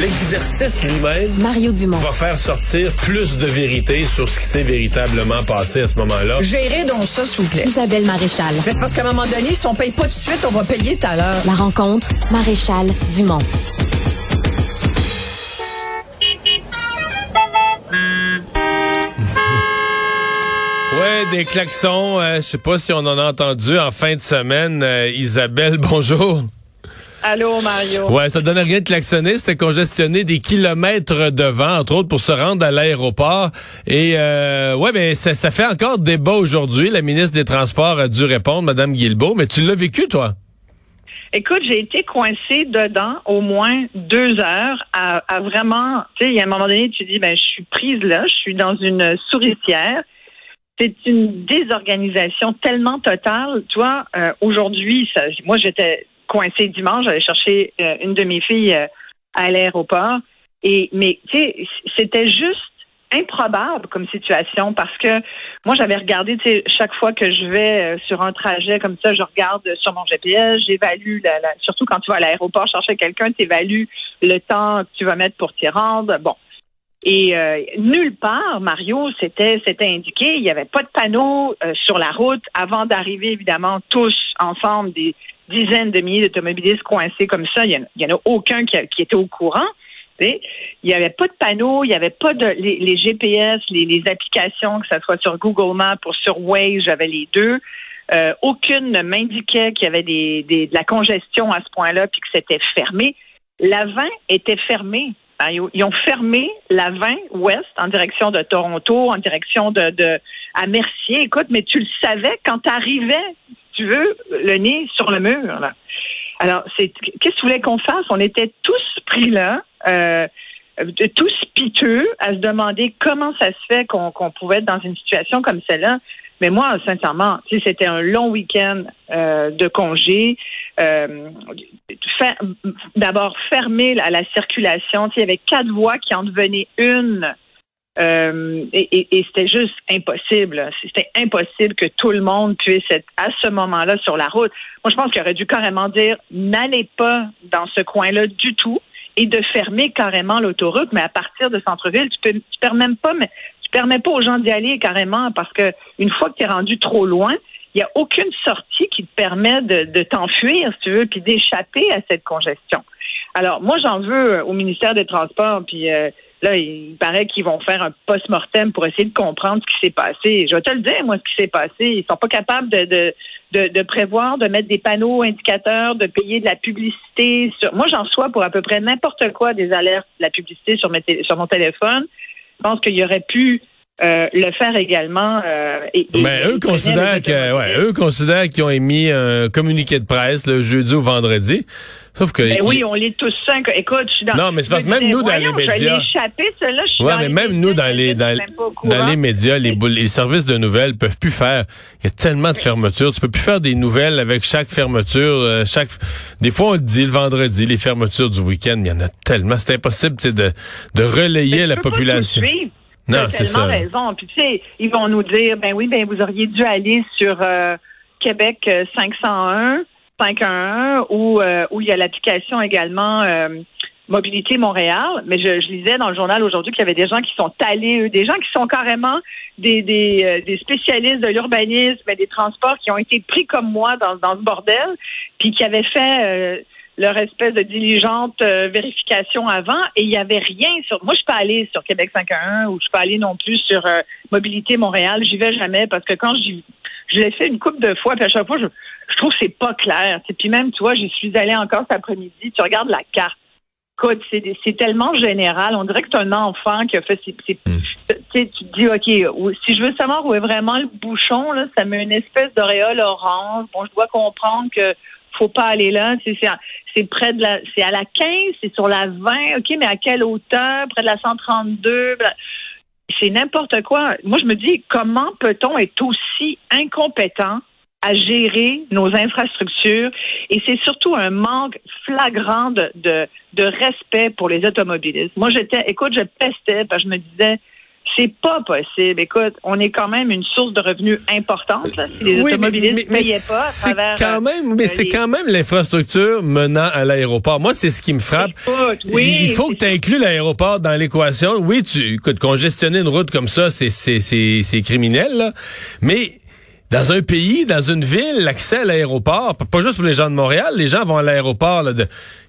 L'exercice lui-même Mario Dumont. va faire sortir plus de vérité sur ce qui s'est véritablement passé à ce moment-là. Gérez donc ça, s'il vous plaît. Isabelle Maréchal. Mais c'est parce qu'à un moment donné, si on paye pas tout de suite, on va payer tout à l'heure. La rencontre, Maréchal Dumont. Ouais, des klaxons. euh, je sais pas si on en a entendu en fin de semaine. Euh, Isabelle, bonjour. Allô, Mario. Ouais, ça donnait rien de klaxonner. C'était congestionner des kilomètres devant, entre autres, pour se rendre à l'aéroport. Et euh, ouais, mais ça, ça fait encore débat aujourd'hui. La ministre des Transports a dû répondre, Madame Guilbeault. Mais tu l'as vécu, toi? Écoute, j'ai été coincée dedans au moins deux heures à, à vraiment, tu sais, il y a un moment donné, tu dis, ben, je suis prise là, je suis dans une souricière. C'est une désorganisation tellement totale. Tu vois, euh, aujourd'hui, moi, j'étais coincée dimanche, j'allais chercher euh, une de mes filles euh, à l'aéroport. Mais, tu sais, c'était juste improbable comme situation parce que moi j'avais regardé tu sais chaque fois que je vais euh, sur un trajet comme ça je regarde sur mon GPS j'évalue la, surtout quand tu vas à l'aéroport chercher quelqu'un tu évalues le temps que tu vas mettre pour t'y rendre bon et nulle part Mario c'était c'était indiqué il n'y avait pas de panneau sur la route avant d'arriver évidemment tous ensemble des dizaines de milliers d'automobilistes coincés comme ça il y en, en a aucun qui, a- qui était au courant il n'y avait pas de panneau, il n'y avait pas de les, les GPS, les, les applications, que ce soit sur Google Maps ou sur Waze, j'avais les deux. Euh, aucune ne m'indiquait qu'il y avait des, des- de la congestion à ce point-là puis que c'était fermé. La 20 était fermée. Hein, Ils ont- fermé la 20 ouest en direction de Toronto, en direction de, de à Mercier. Écoute, mais tu le savais quand tu arrivais, tu veux, le nez sur le mur. Là. Alors, c'est qu'est-ce que tu voulais qu'on fasse? On était tous pris là, euh, tous piteux, à se demander comment ça se fait qu'on pouvait être dans une situation comme celle-là. Mais moi, sincèrement, sais, c'était un long week-end euh, de congé. Euh, D'abord, fermer la, la circulation. Il y avait quatre voies qui en devenaient une. Euh, et et- et c'était juste impossible. C'était impossible que tout le monde puisse être à ce moment-là sur la route. Moi, je pense qu'il aurait dû carrément dire n'allez pas dans ce coin-là du tout et de fermer carrément l'autoroute. Mais à partir de centre-ville, tu peux, tu permets même pas, mais tu permets pas aux gens d'y aller carrément parce que une fois que tu es rendu trop loin, il n'y a aucune sortie qui te permet de, de t'enfuir, si tu veux, puis d'échapper à cette congestion. Alors, moi, j'en veux au ministère des Transports, puis euh, là, il paraît qu'ils vont faire un post-mortem pour essayer de comprendre ce qui s'est passé. Je vais te le dire, moi, ce qui s'est passé. Ils sont pas capables de, de, de, prévoir, de mettre des panneaux indicateurs, de payer de la publicité. Moi, j'en sois pour à peu près n'importe quoi des alertes, de la publicité sur mon téléphone. Je pense qu'il y aurait pu euh, le faire également. euh, et, et- Mais eux considèrent que, ouais, eux considèrent qu'ils ont émis un communiqué de presse le jeudi ou vendredi. Sauf que. Ben oui, on l'est tous cinq. Écoute, je suis dans. Non, mais c'est parce que même nous, dans les médias- échappé, Ouais, mais même médias, nous, dans les, dans, dans les médias, les, les services de nouvelles peuvent plus faire. Il y a tellement de fermetures. Tu peux plus faire des nouvelles avec chaque fermeture. euh, chaque, des fois, on le dit le vendredi, les fermetures du week-end. Il y en a tellement. C'est impossible, de, de relayer Mais la pas population. tout suivre. Non, c'est tellement ça. raison. Puis tu sais, ils vont nous dire, ben oui, ben vous auriez dû aller sur euh, Québec euh, 501, 511, où euh, où il y a l'application également euh, Mobilité Montréal. Mais je, je lisais dans le journal aujourd'hui qu'il y avait des gens qui sont allés, eux, des gens qui sont carrément des des, euh, des spécialistes de l'urbanisme et des transports qui ont été pris comme moi dans dans ce bordel, puis qui avaient fait euh, leur espèce de diligente euh, vérification avant et il n'y avait rien sur. Moi, je suis pas allée sur Québec 511 ou je suis pas allée non plus sur euh, Mobilité Montréal. J'y vais jamais parce que quand j'y je l'ai fait une couple de fois, puis à chaque fois, je, je trouve que c'est pas clair. sais. Puis même, tu vois, j'y suis allée encore cet après-midi. Tu regardes la carte. C'est tellement général. On dirait que c'est un enfant qui a fait ses. ses- Hmm. tu te dis, OK, si je veux savoir où est vraiment le bouchon, là, ça met une espèce d'auréole orange. Bon, je dois comprendre que faut pas aller là. C'est près de la, c'est à la 15, c'est sur la 20. OK, mais à quelle hauteur? Près de la 132. bla- C'est n'importe quoi. Moi, je me dis, comment peut-on être aussi incompétent à gérer nos infrastructures? Et c'est surtout un manque flagrant de, de, de respect pour les automobilistes. Moi, j'étais, écoute, je pestais parce que je me disais, C'est pas possible. Écoute, on est quand même une source de revenus importante. Là, si les automobilistes ne payaient pas à travers. Quand même, mais euh, c'est les- quand même l'infrastructure menant à l'aéroport. Moi, c'est ce qui me frappe. Écoute, oui, Il faut que tu inclues l'aéroport dans l'équation. Oui, tu écoute, congestionner une route comme ça, c'est c'est c'est c'est criminel, là. Mais dans un pays, dans une ville, l'accès à l'aéroport, pas juste pour les gens de Montréal, les gens vont à l'aéroport là, de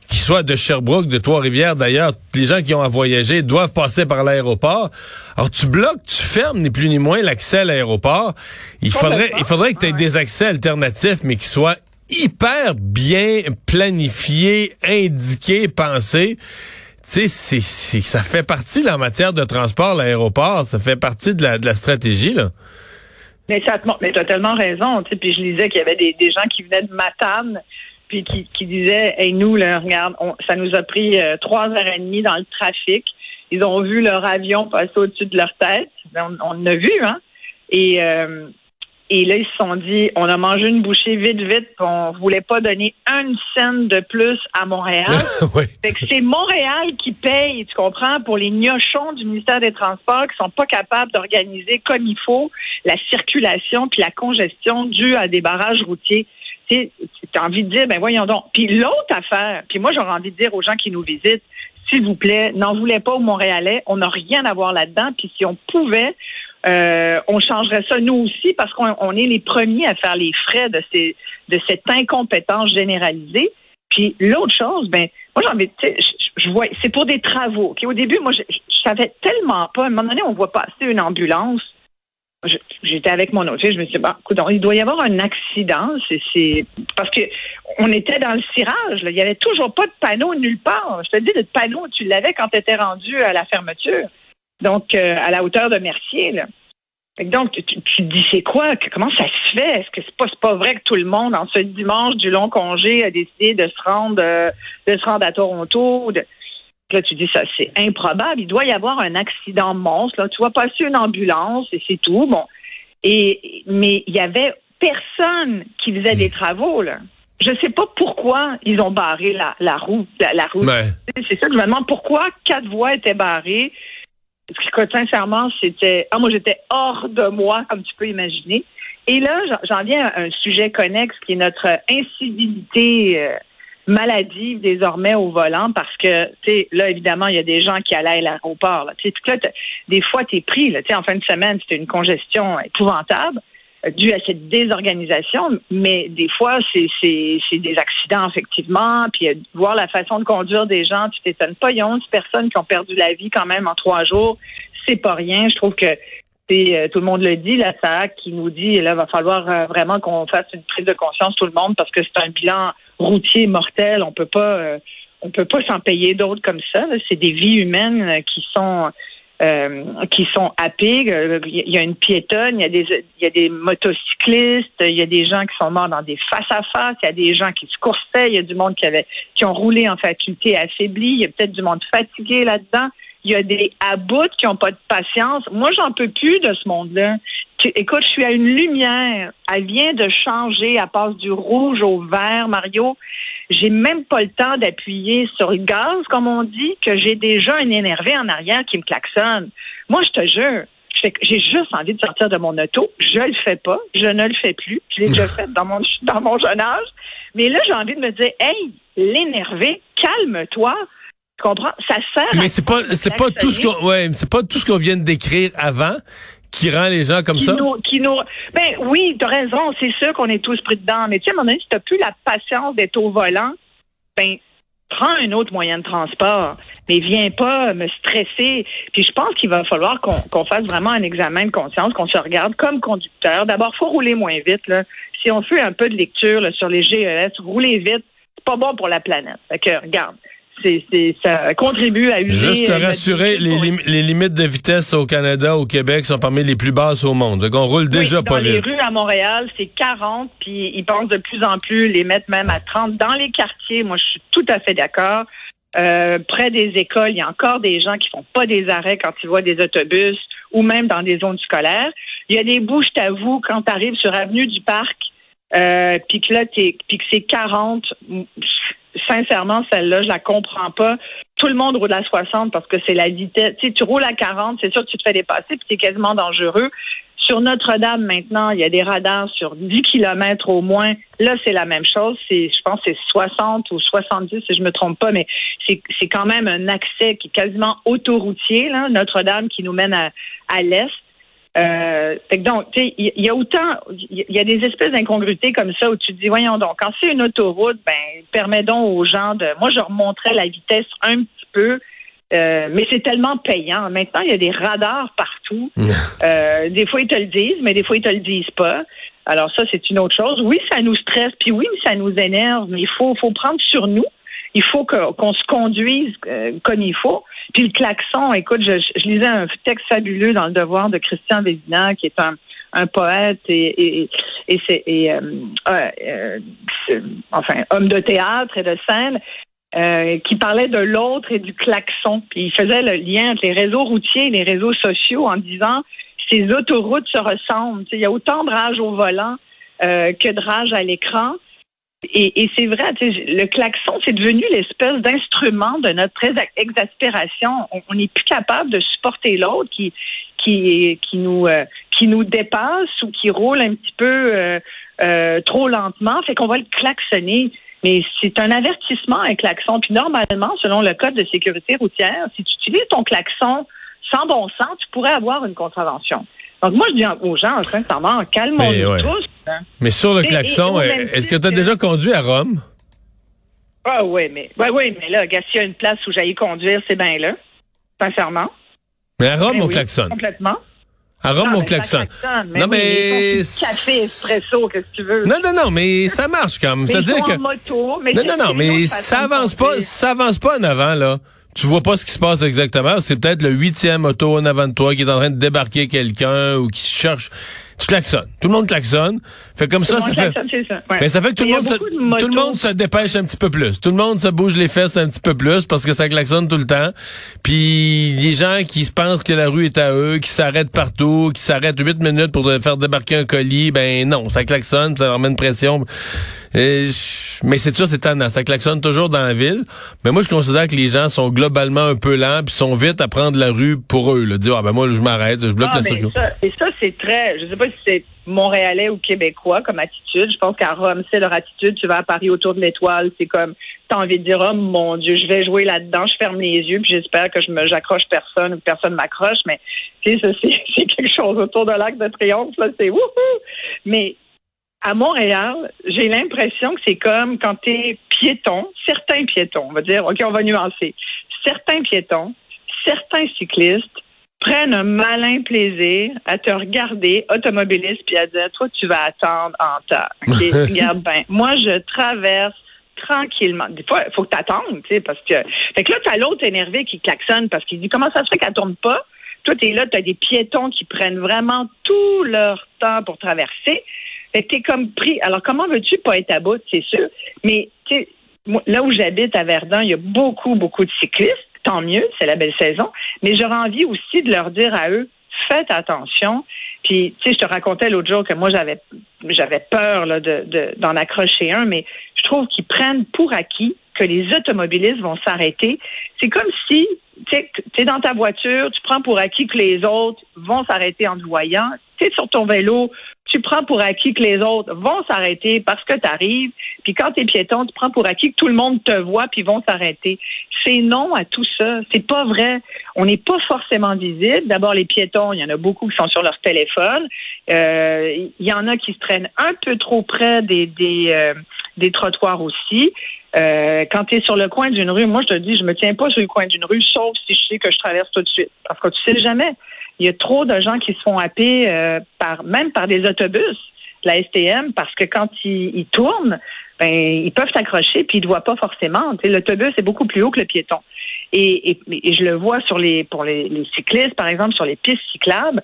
qu'ils soient de Sherbrooke, de Trois-Rivières d'ailleurs, les gens qui ont à voyager doivent passer par l'aéroport. Alors tu bloques, tu fermes ni plus ni moins l'accès à l'aéroport. Il faudrait il faudrait que tu aies Ouais. des accès alternatifs mais qui soient hyper bien planifiés, indiqués, pensés. Tu sais, c'est, c'est, ça fait partie, là, en matière de transport, l'aéroport, ça fait partie de la, de la stratégie, là. Mais ça te mais t'as tellement raison. Puis je lisais qu'il y avait des, des gens qui venaient de Matane, puis qui, qui disaient, hey, nous, là, regarde, on- ça nous a pris euh, trois heures et demie dans le trafic. Ils ont vu leur avion passer au-dessus de leur tête. On, on l'a vu, hein. Et, euh, et là, ils se sont dit, on a mangé une bouchée vite, vite, puis on voulait pas donner une scène de plus à Montréal. oui. Fait que c'est Montréal qui paye, tu comprends, pour les gnochons du ministère des Transports qui sont pas capables d'organiser comme il faut la circulation puis la congestion due à des barrages routiers. Tu as envie de dire, ben voyons donc. Puis l'autre affaire, puis moi j'aurais envie de dire aux gens qui nous visitent, s'il vous plaît, n'en voulez pas aux Montréalais, on n'a rien à voir là-dedans. Puis si on pouvait, euh, on changerait ça nous aussi parce qu'on on est les premiers à faire les frais de ces de cette incompétence généralisée. Puis l'autre chose, ben moi j'ai envie, de- je, vois, c'est pour des travaux. Au début, moi je, je savais tellement pas. À un moment donné, on voit passer une ambulance. J'étais avec mon autre je me suis dit, bah, écoute, il doit y avoir un accident. C'est, parce que on était dans le cirage. Il y avait toujours pas de panneau nulle part. Je te dis, le panneau, tu l'avais quand tu étais rendu à la fermeture. Donc, euh, à la hauteur de Mercier. Donc, tu, te dis, c'est quoi? Comment ça se fait? Est-ce que c'est pas, pas vrai que tout le monde, en ce dimanche du long congé, a décidé de se rendre, euh, de se rendre à Toronto? Là, tu dis, ça, c'est improbable. Il doit y avoir un accident monstre. Là. Tu vois passer une ambulance et c'est tout. Bon. Et, mais il y avait personne qui faisait des travaux, là. Je sais pas pourquoi ils ont barré la, la route. La, la route. Ouais. C'est ça que je me demande. Pourquoi quatre voies étaient barrées? Parce que, sincèrement, c'était. Ah, moi, j'étais hors de moi, comme tu peux imaginer. Et là, j'en- j'en viens à un sujet connexe qui est notre incivilité euh, maladive désormais au volant parce que, tu sais, là, évidemment, il y a des gens qui allaient à l'aéroport. Tu sais, des fois, tu es pris. Là, en fin de semaine, c'était une congestion épouvantable euh, due à cette désorganisation, mais des fois, c'est des accidents, effectivement, puis euh, voir la façon de conduire des gens, tu t'étonnes pas, il y a 11 personnes qui ont perdu la vie quand même en trois jours, c'est pas rien, je trouve que euh, tout le monde le dit, la SAC qui nous dit, là, va falloir euh, vraiment qu'on fasse une prise de conscience tout le monde, parce que c'est un bilan routier mortel, on peut pas... euh, on peut pas s'en payer d'autres comme ça. C'est des vies humaines qui sont qui sont happées. Il y a une piétonne, il y a des il y a des motocyclistes, il y a des gens qui sont morts dans des face à face, il y a des gens qui se coursaient, il y a du monde qui avait qui ont roulé en faculté affaiblie, il y a peut-être du monde fatigué là-dedans. Il y a des abouts qui n'ont pas de patience. Moi, j'en peux plus de ce monde-là. Écoute, je suis à une lumière. Elle vient de changer. Elle passe du rouge au vert, Mario. J'ai même pas le temps d'appuyer sur le gaz, comme on dit, que j'ai déjà un énervé en arrière qui me klaxonne. Moi, je te jure, j'ai juste envie de sortir de mon auto. Je le fais pas. Je ne le fais plus. Je l'ai déjà fait dans mon, dans mon jeune âge. Mais là, j'ai envie de me dire, hey, l'énervé, calme-toi. Tu comprends? Ça sert à Mais c'est pas, c'est pas tout ce qu'on, ouais, c'est pas tout ce qu'on vient de décrire avant qui rend les gens comme qui ça. Nous, qui nous, ben oui, t'as raison, c'est sûr qu'on est tous pris dedans. Mais tu sais, à un moment donné, si t'as plus la patience d'être au volant, ben prends un autre moyen de transport. Mais viens pas me stresser. Puis je pense qu'il va falloir qu'on fasse vraiment un examen de conscience, qu'on se regarde comme conducteur. D'abord, faut rouler moins vite. Là. Si on fait un peu de lecture là, sur les GES, rouler vite, c'est pas bon pour la planète. Fait que regarde. C'est, c'est, ça contribue à user. Juste te euh, rassurer, les, véhicule lim- les limites de vitesse au Canada, au Québec, sont parmi les plus basses au monde. Donc, on roule déjà oui, pas dans les vite. rues à Montréal, c'est 40, puis ils pensent de plus en plus les mettre même à 30. Dans les quartiers, moi, je suis tout à fait d'accord. Euh, près des écoles, il y a encore des gens qui font pas des arrêts quand ils voient des autobus ou même dans des zones scolaires. Il y a des bouts, je t'avoue, quand tu arrives sur Avenue du Parc, euh, puis que là, t'es- puis que c'est 40, sincèrement, celle-là, je la comprends pas. Tout le monde roule à 60 parce que c'est la vitesse. Tu tu roules à 40, c'est sûr que tu te fais dépasser, puis c'est quasiment dangereux. Sur Notre-Dame, maintenant, il y a des radars sur 10 kilomètres au moins. Là, c'est la même chose. C'est, je pense, c'est 60 ou 70, si je me trompe pas, mais c'est, c'est quand même un accès qui est quasiment autoroutier, Notre-Dame, qui nous mène à, à l'est. Euh, fait que donc, tu sais, il y, a autant, il y a des espèces d'incongruités comme ça où tu te dis, voyons donc, quand c'est une autoroute, ben, permet donc aux gens de, moi, je remonterais la vitesse un petit peu, euh, mais c'est tellement payant. Maintenant, il y a des radars partout. euh, des fois, ils te le disent, mais des fois, ils te le disent pas. Alors ça, c'est une autre chose. Oui, ça nous stresse, puis oui, ça nous énerve, mais il faut, faut prendre sur nous. Il faut qu'on se conduise euh, comme il faut. Puis le klaxon, écoute, je, je, lisais un texte fabuleux dans le Devoir de Christian Vézina, qui est un, un poète et, et, et, c'est, et euh, euh, enfin homme de théâtre et de scène. Euh, qui parlait de l'autre et du klaxon. Puis il faisait le lien entre les réseaux routiers et les réseaux sociaux en disant ces autoroutes se ressemblent. il y a autant de rage au volant euh, que de rage à l'écran. Et, et c'est vrai, le klaxon, c'est devenu l'espèce d'instrument de notre exaspération. On n'est plus capable de supporter l'autre qui, qui, qui, nous, euh, qui nous dépasse ou qui roule un petit peu euh, euh, trop lentement. Fait qu'on va le klaxonner. Mais c'est un avertissement, un klaxon. Puis normalement, selon le code de sécurité routière, si tu utilises ton klaxon sans bon sens, tu pourrais avoir une contravention. Donc moi, je dis aux gens, sincèrement, calmons-nous tous. Hein. Mais sur le klaxon, est-ce que tu as déjà conduit à Rome? Ah oui, mais ouais, mais là, s'il y a une place où j'aille conduire, c'est bien là. Sincèrement. Mais à Rome, on klaxonne. Complètement. À Rome, on klaxonne. non, mais. Café, espresso, qu'est-ce que tu veux? Non, non, non, mais ça marche quand même. C'est-à-dire que. Moto, mais non, non, non, mais ça avance pas, ça avance pas en avant, là tu vois pas ce qui se passe exactement. C'est peut-être le huitième auto en avant de toi qui est en train de débarquer quelqu'un ou qui cherche. Tu klaxonnes. Tout le monde klaxonne. Fait comme ça, ça fait. Ça. Mais ça fait que tout le monde, se, tout le monde se dépêche un petit peu plus. Tout le monde se bouge les fesses un petit peu plus parce que ça klaxonne tout le temps. Puis les gens qui pensent que la rue est à eux, qui s'arrêtent partout, qui s'arrêtent huit minutes pour faire débarquer un colis, ben non, ça klaxonne, ça leur met une pression. Et mais c'est sûr, c'est tendance. Ça klaxonne toujours dans la ville. Mais moi, je considère que les gens sont globalement un peu lents puis sont vite à prendre la rue pour eux. Là. Dire, ah ben moi, je m'arrête, je bloque ah, la circulation. Et ça, c'est très, je sais pas si c'est montréalais ou québécois comme attitude. Je pense qu'à Rome, c'est leur attitude. Tu vas à Paris autour de l'étoile, c'est comme, t'as envie de dire, oh mon Dieu, je vais jouer là-dedans, je ferme les yeux, puis j'espère que je me, j'accroche personne ou personne m'accroche. Mais, tu sais, c'est quelque chose autour de l'arc de triomphe, là, c'est wouhou! Mais à Montréal, j'ai l'impression que c'est comme quand tu es piéton, certains piétons, on va dire, OK, on va nuancer. Certains piétons, certains cyclistes prennent un malin plaisir à te regarder, automobiliste, puis à dire, toi, tu vas attendre en temps. OK, regarde bien. Moi, je traverse tranquillement. Des fois, il faut que tu attendes, tu sais, parce que. Fait que là, tu as l'autre énervé qui klaxonne parce qu'il dit comment ça se fait qu'elle tourne pas? Toi, tu es là, tu as des piétons qui prennent vraiment tout leur temps pour traverser. Fait que t'es comme pris. Alors, comment veux-tu pas être à bout, c'est sûr? Mais, là où j'habite à Verdun, il y a beaucoup, beaucoup de cyclistes. Tant mieux, c'est la belle saison. Mais j'aurais envie aussi de leur dire à eux, faites attention. Puis, tu sais, je te racontais l'autre jour que moi, j'avais j'avais peur là, de, d'en accrocher un, mais je trouve qu'ils prennent pour acquis que les automobilistes vont s'arrêter. C'est comme si tu es dans ta voiture, tu prends pour acquis que les autres vont s'arrêter en te voyant. Tu es sur ton vélo, tu prends pour acquis que les autres vont s'arrêter parce que tu arrives. Puis quand tu es piéton, tu prends pour acquis que tout le monde te voit puis vont s'arrêter. C'est non à tout ça. C'est pas vrai. On n'est pas forcément visible. D'abord, les piétons, il y en a beaucoup qui sont sur leur téléphone. Euh, il y en a qui se traînent un peu trop près des, euh, des trottoirs aussi. Euh, quand tu es sur le coin d'une rue, moi je te dis, je me tiens pas sur le coin d'une rue, sauf si je sais que je traverse tout de suite. Parce que tu sais jamais. Il y a trop de gens qui se font happer euh, par même par des autobus, la STM, parce que quand ils, tournent, ben ils peuvent s'accrocher puis ils ne voient pas forcément. L'autobus est beaucoup plus haut que le piéton. Et, je le vois sur les pour les, cyclistes, par exemple, sur les pistes cyclables,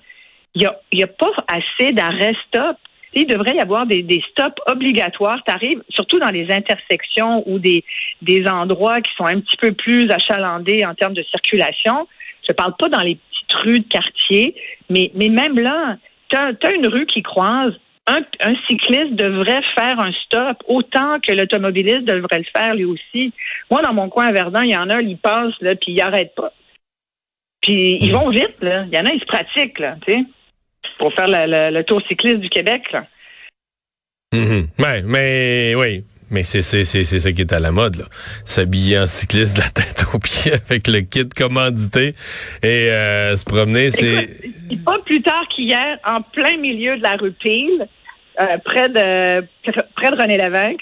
il y a, y a pas assez d'arrêt stop il devrait y avoir des, stops obligatoires. Tu arrives surtout dans les intersections ou des, des endroits qui sont un petit peu plus achalandés en termes de circulation. Je parle pas dans les petites rues de quartier, mais, mais même là, tu as, une rue qui croise un, un, cycliste devrait faire un stop autant que l'automobiliste devrait le faire lui aussi. Moi, dans mon coin à Verdun, il y en a, ils passent, là, puis ils n'arrêtent pas. Puis ils vont vite, là. Il y en a, ils se pratiquent, là, tu sais, pour faire le, le, tour cycliste du Québec, là. Mm Ouais, mais oui. Mais c'est c'est c'est c'est ça qui est à la mode là. S'habiller en cycliste de la tête aux pieds avec le kit commandité et euh, se promener, c'est pas plus tard qu'hier en plein milieu de la rue Peel, euh, près de près de René Lévesque,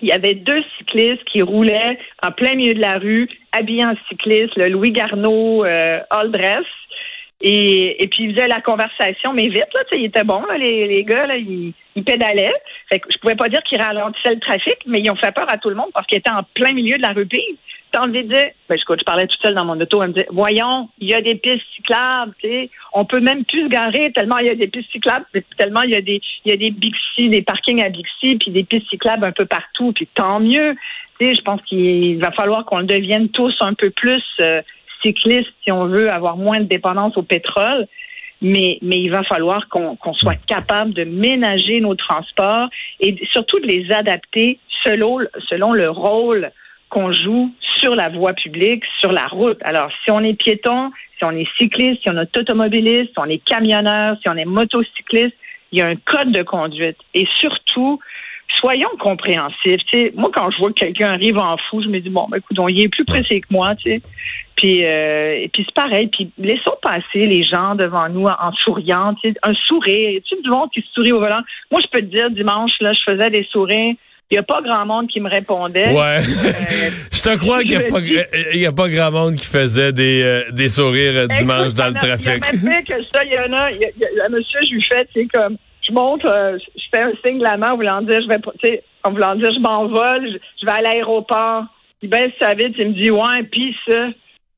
il y avait deux cyclistes qui roulaient en plein milieu de la rue, habillés en cycliste, le Louis Garneau euh, all dress. Et, et puis ils faisaient la conversation, mais vite, là, ils étaient bons, là, les, les gars, là, ils, ils pédalaient. Fait que je pouvais pas dire qu'ils ralentissaient le trafic, mais ils ont fait peur à tout le monde parce qu'ils étaient en plein milieu de la rue Pise. T'as envie de dire, ben, je, je parlais tout seul dans mon auto, elle me disait, voyons, il y a des pistes cyclables, tu sais, on peut même plus se garer tellement il y a des pistes cyclables, tellement il y a des, il y a des Bixi, des parkings à Bixi, puis des pistes cyclables un peu partout, puis tant mieux. Tu sais, je pense qu'il va falloir qu'on le devienne tous un peu plus euh, cyclistes si on veut avoir moins de dépendance au pétrole. Mais, mais il va falloir qu'on soit capable de ménager nos transports et surtout de les adapter selon, selon le rôle qu'on joue sur la voie publique, sur la route. Alors, si on est piéton, si on est cycliste, si on est automobiliste, si on est camionneur, si on est motocycliste, il y a un code de conduite. Et surtout, soyons compréhensifs. moi, quand je vois que quelqu'un arrive en fou, je me dis bon, ben, écoute, il est plus pressé que moi, tu sais. Puis, euh, et puis c'est pareil. Puis laissons passer les gens devant nous en, souriant, tu sais, un sourire. Tu du monde qui sourit au volant. Moi, je peux te dire, dimanche, là, je faisais des sourires. Il n'y a pas grand monde qui me répondait. Ouais. Euh, je te crois qu'il n'y a, pas, grand monde qui faisait des, euh, des sourires dimanche dans le trafic. Il y a même fait que ça, il y en a. Il y a, monsieur, je lui fais, tu sais, comme je montre, euh, je fais un signe de la main en voulant dire, je vais, tu sais, en voulant dire, je m'envole, je, vais à l'aéroport. Il baisse sa vite, il me dit, ouais, puis ça.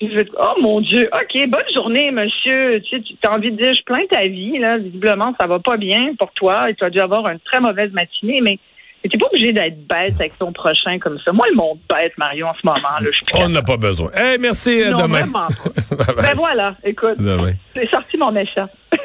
Je vais, oh mon Dieu, ok, bonne journée, monsieur. Tu sais, tu as envie de dire, je plains ta vie, là. Visiblement, ça va pas bien pour toi et tu as dû avoir une très mauvaise matinée, mais tu pas obligé d'être bête avec ton prochain comme ça. Moi, le monde bête, Mario, en ce moment. Là, On n'a pas besoin. Eh, merci, non, demain. ben voilà, écoute. C'est sorti mon méchant.